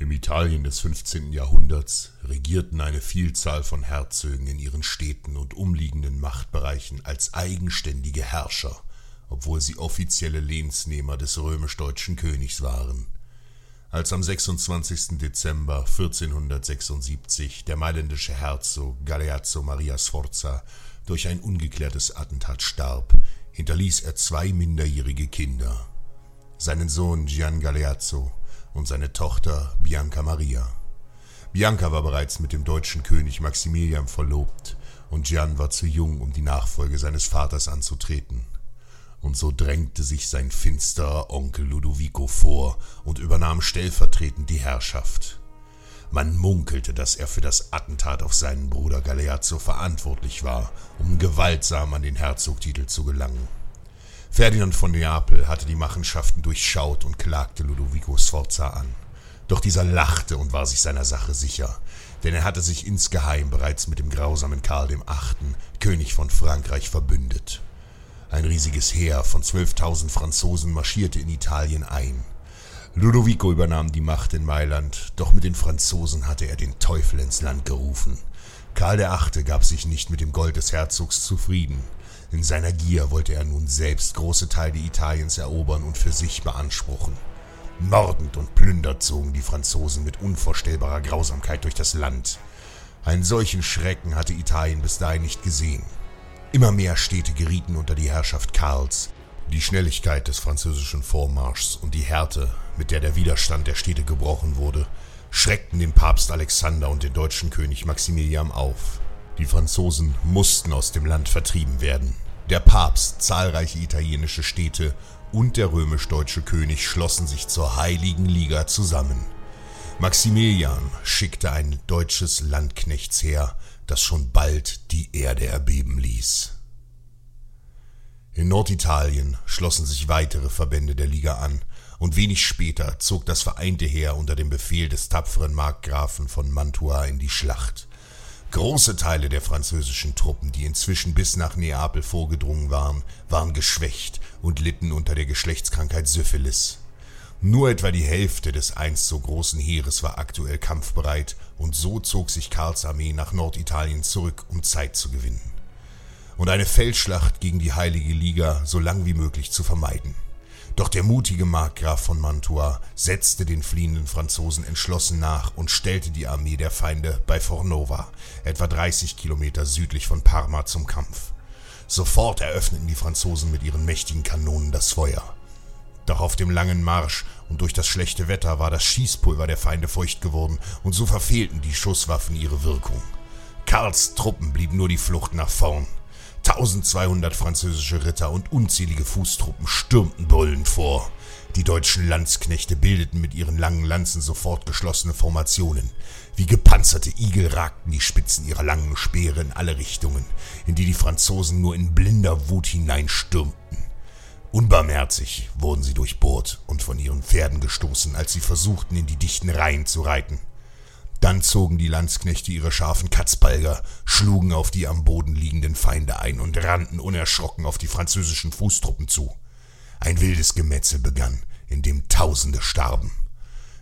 Im Italien des 15. Jahrhunderts regierten eine Vielzahl von Herzögen in ihren Städten und umliegenden Machtbereichen als eigenständige Herrscher, obwohl sie offizielle Lehnsnehmer des römisch-deutschen Königs waren. Als am 26. Dezember 1476 der mailändische Herzog Galeazzo Maria Sforza durch ein ungeklärtes Attentat starb, hinterließ er zwei minderjährige Kinder, seinen Sohn Gian Galeazzo und seine Tochter Bianca Maria. Bianca war bereits mit dem deutschen König Maximilian verlobt und Gian war zu jung, um die Nachfolge seines Vaters anzutreten und so drängte sich sein finsterer Onkel Ludovico vor und übernahm stellvertretend die Herrschaft. Man munkelte, dass er für das Attentat auf seinen Bruder Galeazzo verantwortlich war, um gewaltsam an den Herzogtitel zu gelangen. Ferdinand von Neapel hatte die Machenschaften durchschaut und klagte Ludovico Sforza an. Doch dieser lachte und war sich seiner Sache sicher, denn er hatte sich insgeheim bereits mit dem grausamen Karl VIII., König von Frankreich, verbündet. Ein riesiges Heer von 12.000 Franzosen marschierte in Italien ein. Ludovico übernahm die Macht in Mailand, doch mit den Franzosen hatte er den Teufel ins Land gerufen. Karl VIII. gab sich nicht mit dem Gold des Herzogs zufrieden. In seiner Gier wollte er nun selbst große Teile Italiens erobern und für sich beanspruchen. Mordend und plündert zogen die Franzosen mit unvorstellbarer Grausamkeit durch das Land. Einen solchen Schrecken hatte Italien bis dahin nicht gesehen. Immer mehr Städte gerieten unter die Herrschaft Karls. Die Schnelligkeit des französischen Vormarschs und die Härte, mit der der Widerstand der Städte gebrochen wurde, schreckten den Papst Alexander und den deutschen König Maximilian auf. Die Franzosen mussten aus dem Land vertrieben werden. Der Papst, zahlreiche italienische Städte und der römisch-deutsche König schlossen sich zur Heiligen Liga zusammen. Maximilian schickte ein deutsches Landknechtsheer das schon bald die Erde erbeben ließ. In Norditalien schlossen sich weitere Verbände der Liga an, und wenig später zog das vereinte Heer unter dem Befehl des tapferen Markgrafen von Mantua in die Schlacht. Große Teile der französischen Truppen, die inzwischen bis nach Neapel vorgedrungen waren, waren geschwächt und litten unter der Geschlechtskrankheit Syphilis. Nur etwa die Hälfte des einst so großen Heeres war aktuell kampfbereit, und so zog sich Karls Armee nach Norditalien zurück, um Zeit zu gewinnen. Und eine Feldschlacht gegen die Heilige Liga so lang wie möglich zu vermeiden. Doch der mutige Markgraf von Mantua setzte den fliehenden Franzosen entschlossen nach und stellte die Armee der Feinde bei Fornova, etwa 30 Kilometer südlich von Parma, zum Kampf. Sofort eröffneten die Franzosen mit ihren mächtigen Kanonen das Feuer. Doch auf dem langen Marsch und durch das schlechte Wetter war das Schießpulver der Feinde feucht geworden, und so verfehlten die Schusswaffen ihre Wirkung. Karls Truppen blieb nur die Flucht nach vorn. 1200 französische Ritter und unzählige Fußtruppen stürmten brüllend vor. Die deutschen Landsknechte bildeten mit ihren langen Lanzen sofort geschlossene Formationen. Wie gepanzerte Igel ragten die Spitzen ihrer langen Speere in alle Richtungen, in die die Franzosen nur in blinder Wut hineinstürmten. Unbarmherzig wurden sie durchbohrt und von ihren Pferden gestoßen, als sie versuchten, in die dichten Reihen zu reiten. Dann zogen die Landsknechte ihre scharfen Katzbalger, schlugen auf die am Boden liegenden Feinde ein und rannten unerschrocken auf die französischen Fußtruppen zu. Ein wildes Gemetzel begann, in dem Tausende starben.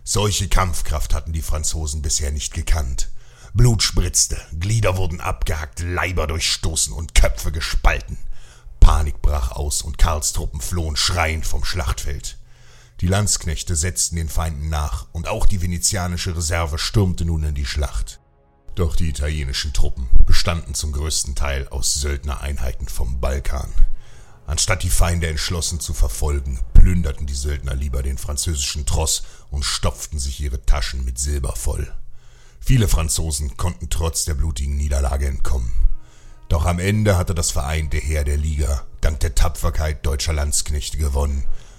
Solche Kampfkraft hatten die Franzosen bisher nicht gekannt. Blut spritzte, Glieder wurden abgehackt, Leiber durchstoßen und Köpfe gespalten. Panik brach aus und Karls Truppen flohen schreiend vom Schlachtfeld. Die Landsknechte setzten den Feinden nach und auch die venezianische Reserve stürmte nun in die Schlacht. Doch die italienischen Truppen bestanden zum größten Teil aus Söldnereinheiten vom Balkan. Anstatt die Feinde entschlossen zu verfolgen, plünderten die Söldner lieber den französischen Tross und stopften sich ihre Taschen mit Silber voll. Viele Franzosen konnten trotz der blutigen Niederlage entkommen. Doch am Ende hatte das vereinte Heer der Liga dank der Tapferkeit deutscher Landsknechte gewonnen